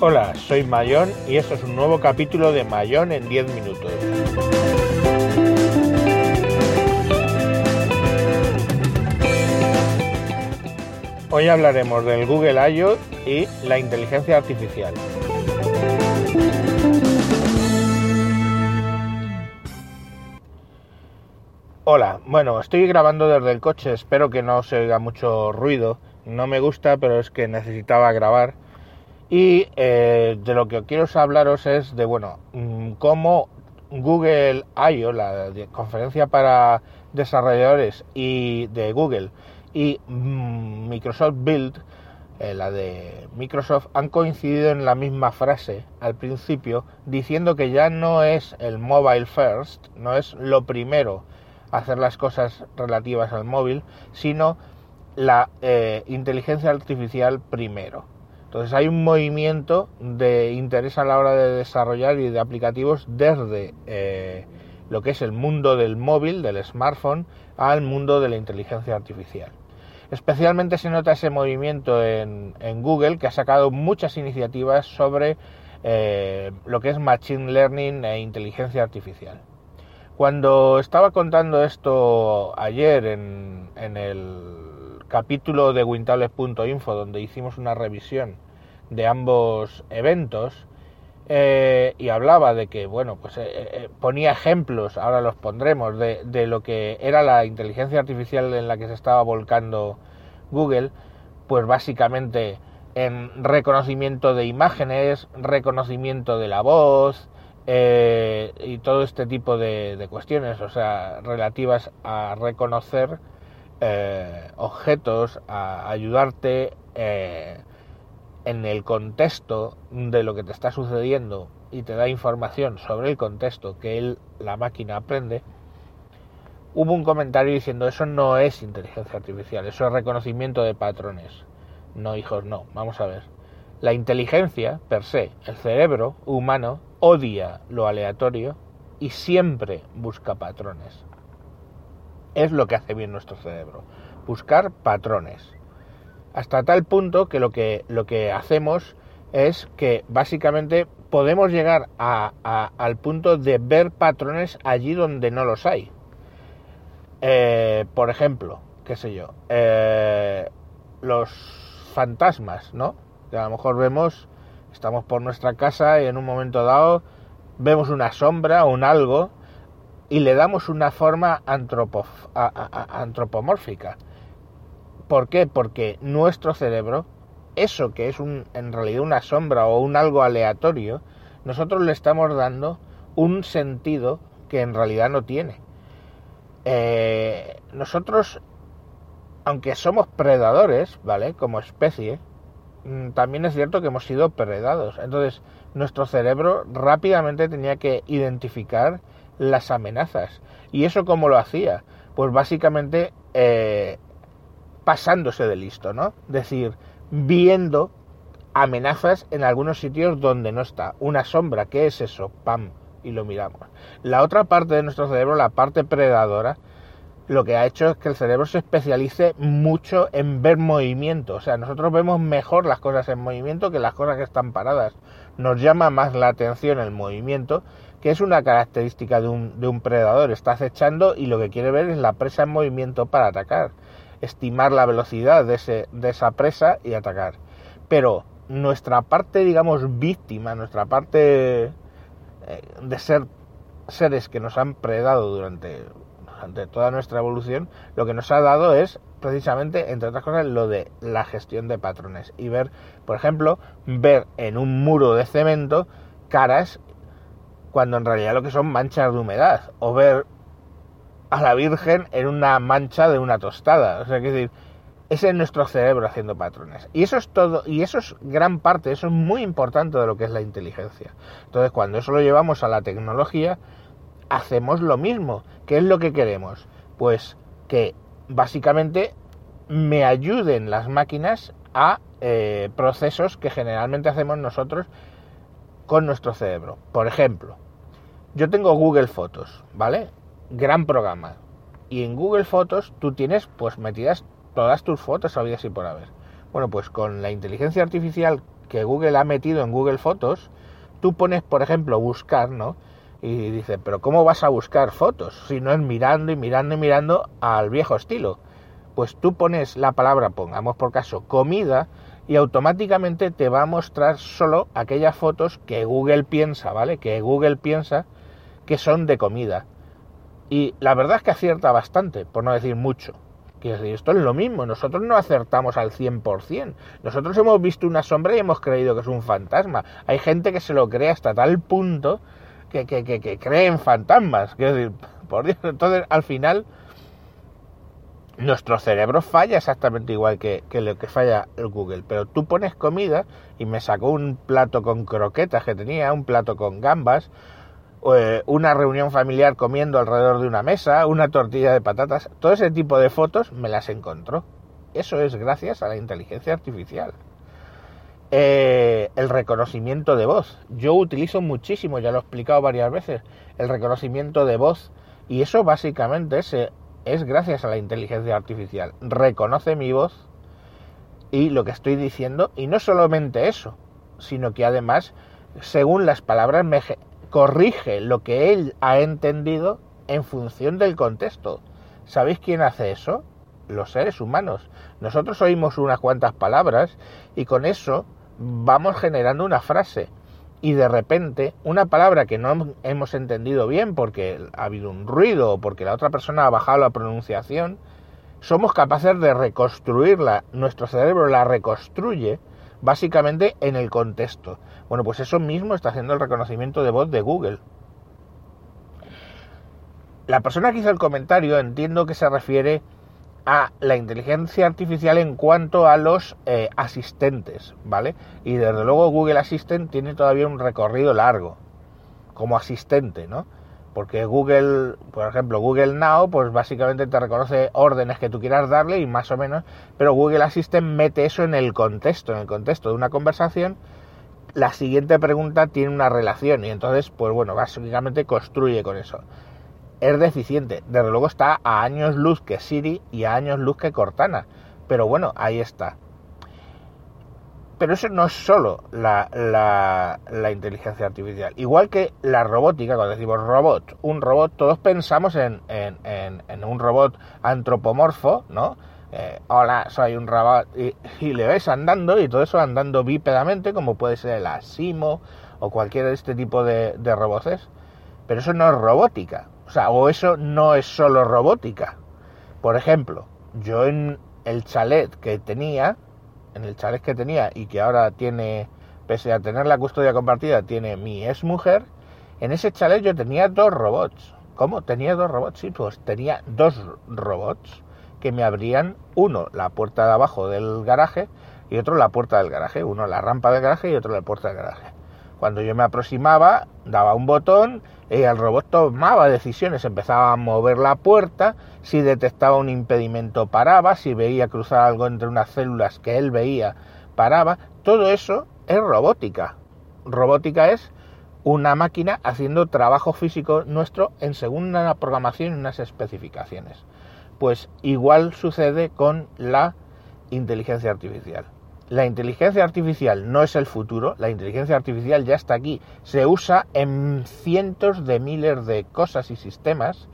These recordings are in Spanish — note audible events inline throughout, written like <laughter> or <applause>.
Hola, soy Mayón y esto es un nuevo capítulo de Mayón en 10 minutos. Hoy hablaremos del Google I.O. y la inteligencia artificial. Hola, bueno, estoy grabando desde el coche, espero que no se oiga mucho ruido. No me gusta, pero es que necesitaba grabar y eh, de lo que quiero hablaros es de, bueno, mm, cómo Google I.O., la conferencia para desarrolladores y de Google, y mm, Microsoft Build, eh, la de Microsoft, han coincidido en la misma frase al principio, diciendo que ya no es el mobile first, no es lo primero hacer las cosas relativas al móvil, sino la eh, inteligencia artificial primero. Entonces hay un movimiento de interés a la hora de desarrollar y de aplicativos desde eh, lo que es el mundo del móvil, del smartphone, al mundo de la inteligencia artificial. Especialmente se nota ese movimiento en, Google, que ha sacado muchas iniciativas sobre eh, lo que es Machine Learning e inteligencia artificial. Cuando estaba contando esto ayer en, el capítulo de Wintales.info donde hicimos una revisión de ambos eventos eh, y hablaba de que, bueno, pues eh, eh, ponía ejemplos, ahora los pondremos, de, de, lo que era la inteligencia artificial en la que se estaba volcando Google, pues básicamente en reconocimiento de imágenes, reconocimiento de la voz y todo este tipo de, cuestiones, o sea, relativas a reconocer eh, objetos a ayudarte eh, en el contexto de lo que te está sucediendo y te da información sobre el contexto que él, la máquina aprende, hubo un comentario diciendo eso no es inteligencia artificial, eso es reconocimiento de patrones. No, hijos, no, vamos a ver. La inteligencia, per se, el cerebro humano, odia lo aleatorio y siempre busca patrones es lo que hace bien nuestro cerebro, buscar patrones. Hasta tal punto que lo que, lo que hacemos es que básicamente podemos llegar al punto de ver patrones allí donde no los hay. Eh, por ejemplo, qué sé yo, eh, los fantasmas, ¿no? Que a lo mejor vemos, estamos por nuestra casa y en un momento dado vemos una sombra o un algo y le damos una forma antropomórfica. ¿Por qué? Porque nuestro cerebro, eso que es un, en realidad una sombra o un algo aleatorio, nosotros le estamos dando un sentido que en realidad no tiene. Eh, nosotros, aunque somos predadores, ¿vale? Como especie, mm, también es cierto que hemos sido predados. Entonces, nuestro cerebro rápidamente tenía que identificar las amenazas. ¿Y eso cómo lo hacía? Pues básicamente eh, pasándose de listo, ¿no? Decir, viendo amenazas en algunos sitios donde no está. Una sombra, ¿qué es eso? ¡Pam! Y lo miramos. La otra parte de nuestro cerebro, la parte predadora, lo que ha hecho es que el cerebro se especialice mucho en ver movimiento. O sea, nosotros vemos mejor las cosas en movimiento que las cosas que están paradas. Nos llama más la atención el movimiento que es una característica de un, de un predador. Está acechando y lo que quiere ver es la presa en movimiento para atacar. Estimar la velocidad de, ese, de esa presa y atacar. Pero nuestra parte, digamos, víctima, nuestra parte eh, de ser seres que nos han predado durante, durante toda nuestra evolución, lo que nos ha dado es precisamente, entre otras cosas, lo de la gestión de patrones. Y ver, por ejemplo, ver en un muro de cemento caras cuando en realidad lo que son manchas de humedad, o ver a la Virgen en una mancha de una tostada. O sea, que decir, es nuestro cerebro haciendo patrones. Y eso es todo, y eso es gran parte, eso es muy importante de lo que es la inteligencia. Entonces, cuando eso lo llevamos a la tecnología, hacemos lo mismo. ¿Qué es lo que queremos? Pues que básicamente me ayuden las máquinas a eh, procesos que generalmente hacemos nosotros con nuestro cerebro. Por ejemplo, yo tengo Google Fotos, ¿vale? Gran programa. Y en Google Fotos tú tienes pues metidas todas tus fotos habidas y por haber. Bueno, pues con la inteligencia artificial que Google ha metido en Google Fotos, tú pones, por ejemplo, buscar, ¿no? Y dice, pero ¿cómo vas a buscar fotos? Si no es mirando y mirando y mirando al viejo estilo. Pues tú pones la palabra, pongamos por caso, comida, y automáticamente te va a mostrar solo aquellas fotos que Google piensa, ¿vale? Que Google piensa que son de comida. Y la verdad es que acierta bastante, por no decir mucho. Quiero esto es lo mismo, nosotros no acertamos al 100%. Nosotros hemos visto una sombra y hemos creído que es un fantasma. Hay gente que se lo cree hasta tal punto que, que, que, cree en fantasmas. Quiero decir, <laughs> por Dios, entonces al final nuestro cerebro falla exactamente igual que, que, lo que falla el Google. Pero tú pones comida y me sacó un plato con croquetas que tenía, un plato con gambas, eh, una reunión familiar comiendo alrededor de una mesa, una tortilla de patatas, todo ese tipo de fotos me las encontró. Eso es gracias a la inteligencia artificial. Eh, el reconocimiento de voz. Yo utilizo muchísimo, ya lo he explicado varias veces, el reconocimiento de voz. Y eso básicamente es, es gracias a la inteligencia artificial. Reconoce mi voz y lo que estoy diciendo. Y no solamente eso, sino que además, según las palabras, me, corrige lo que él ha entendido en función del contexto. ¿Sabéis quién hace eso? Los seres humanos. Nosotros oímos unas cuantas palabras y con eso vamos generando una frase. Y de repente, una palabra que no hemos entendido bien porque ha habido un ruido o porque la otra persona ha bajado la pronunciación, somos capaces de reconstruirla. Nuestro cerebro la reconstruye básicamente en el contexto. Bueno, pues eso mismo está haciendo el reconocimiento de voz de Google. La persona que hizo el comentario entiendo que se refiere a la inteligencia artificial en cuanto a los eh, asistentes, ¿vale? Y desde luego Google Assistant tiene todavía un recorrido largo como asistente, ¿no? Porque Google, por ejemplo, Google Now, pues básicamente te reconoce órdenes que tú quieras darle y más o menos, pero Google Assistant mete eso en el contexto, en el contexto de una conversación. La siguiente pregunta tiene una relación y entonces, pues bueno, básicamente construye con eso. Es deficiente, desde luego está a años luz que Siri y a años luz que Cortana, pero bueno, ahí está. Pero eso no es solo la, la, inteligencia artificial. Igual que la robótica, cuando decimos robot, un robot, todos pensamos en, en, un robot antropomorfo, ¿no? Eh, hola, soy un robot, y, le ves andando, y todo eso andando bípedamente, como puede ser el Asimo o cualquier de este tipo de, de. Pero eso no es robótica. O sea, o eso no es solo robótica. Por ejemplo, yo en el chalet que tenía, en el chalet que tenía y que ahora tiene, pese a tener la custodia compartida, tiene mi ex mujer, en ese chalet yo tenía dos robots. ¿Cómo? Tenía dos robots, sí, pues tenía dos robots que me abrían uno la puerta de abajo del garaje y otro la puerta del garaje, uno la rampa del garaje y otro la puerta del garaje. Cuando yo me aproximaba, daba un botón y el robot tomaba decisiones, empezaba a mover la puerta, si detectaba un impedimento paraba, si veía cruzar algo entre unas células que él veía paraba. Todo eso es robótica. Robótica es una máquina haciendo trabajo físico nuestro en según una programación y unas especificaciones. Pues igual sucede con la inteligencia artificial. La inteligencia artificial no es el futuro, la inteligencia artificial ya está aquí. Se usa en cientos de miles de cosas y sistemas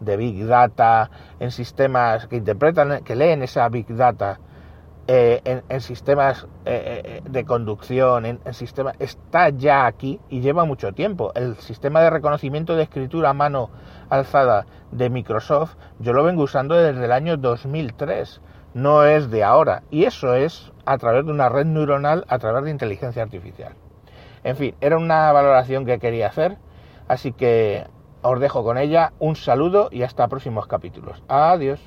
de Big Data, en sistemas que interpretan, que leen esa Big Data, eh, en, sistemas eh, eh, de conducción, en, en sistemas, está ya aquí y lleva mucho tiempo. El sistema de reconocimiento de escritura a mano alzada de Microsoft, yo lo vengo usando desde el año 2003 no es de ahora. Y eso es a través de una red neuronal, a través de inteligencia artificial. En fin, era una valoración que quería hacer, así que os dejo con ella. Un saludo y hasta próximos capítulos. Adiós.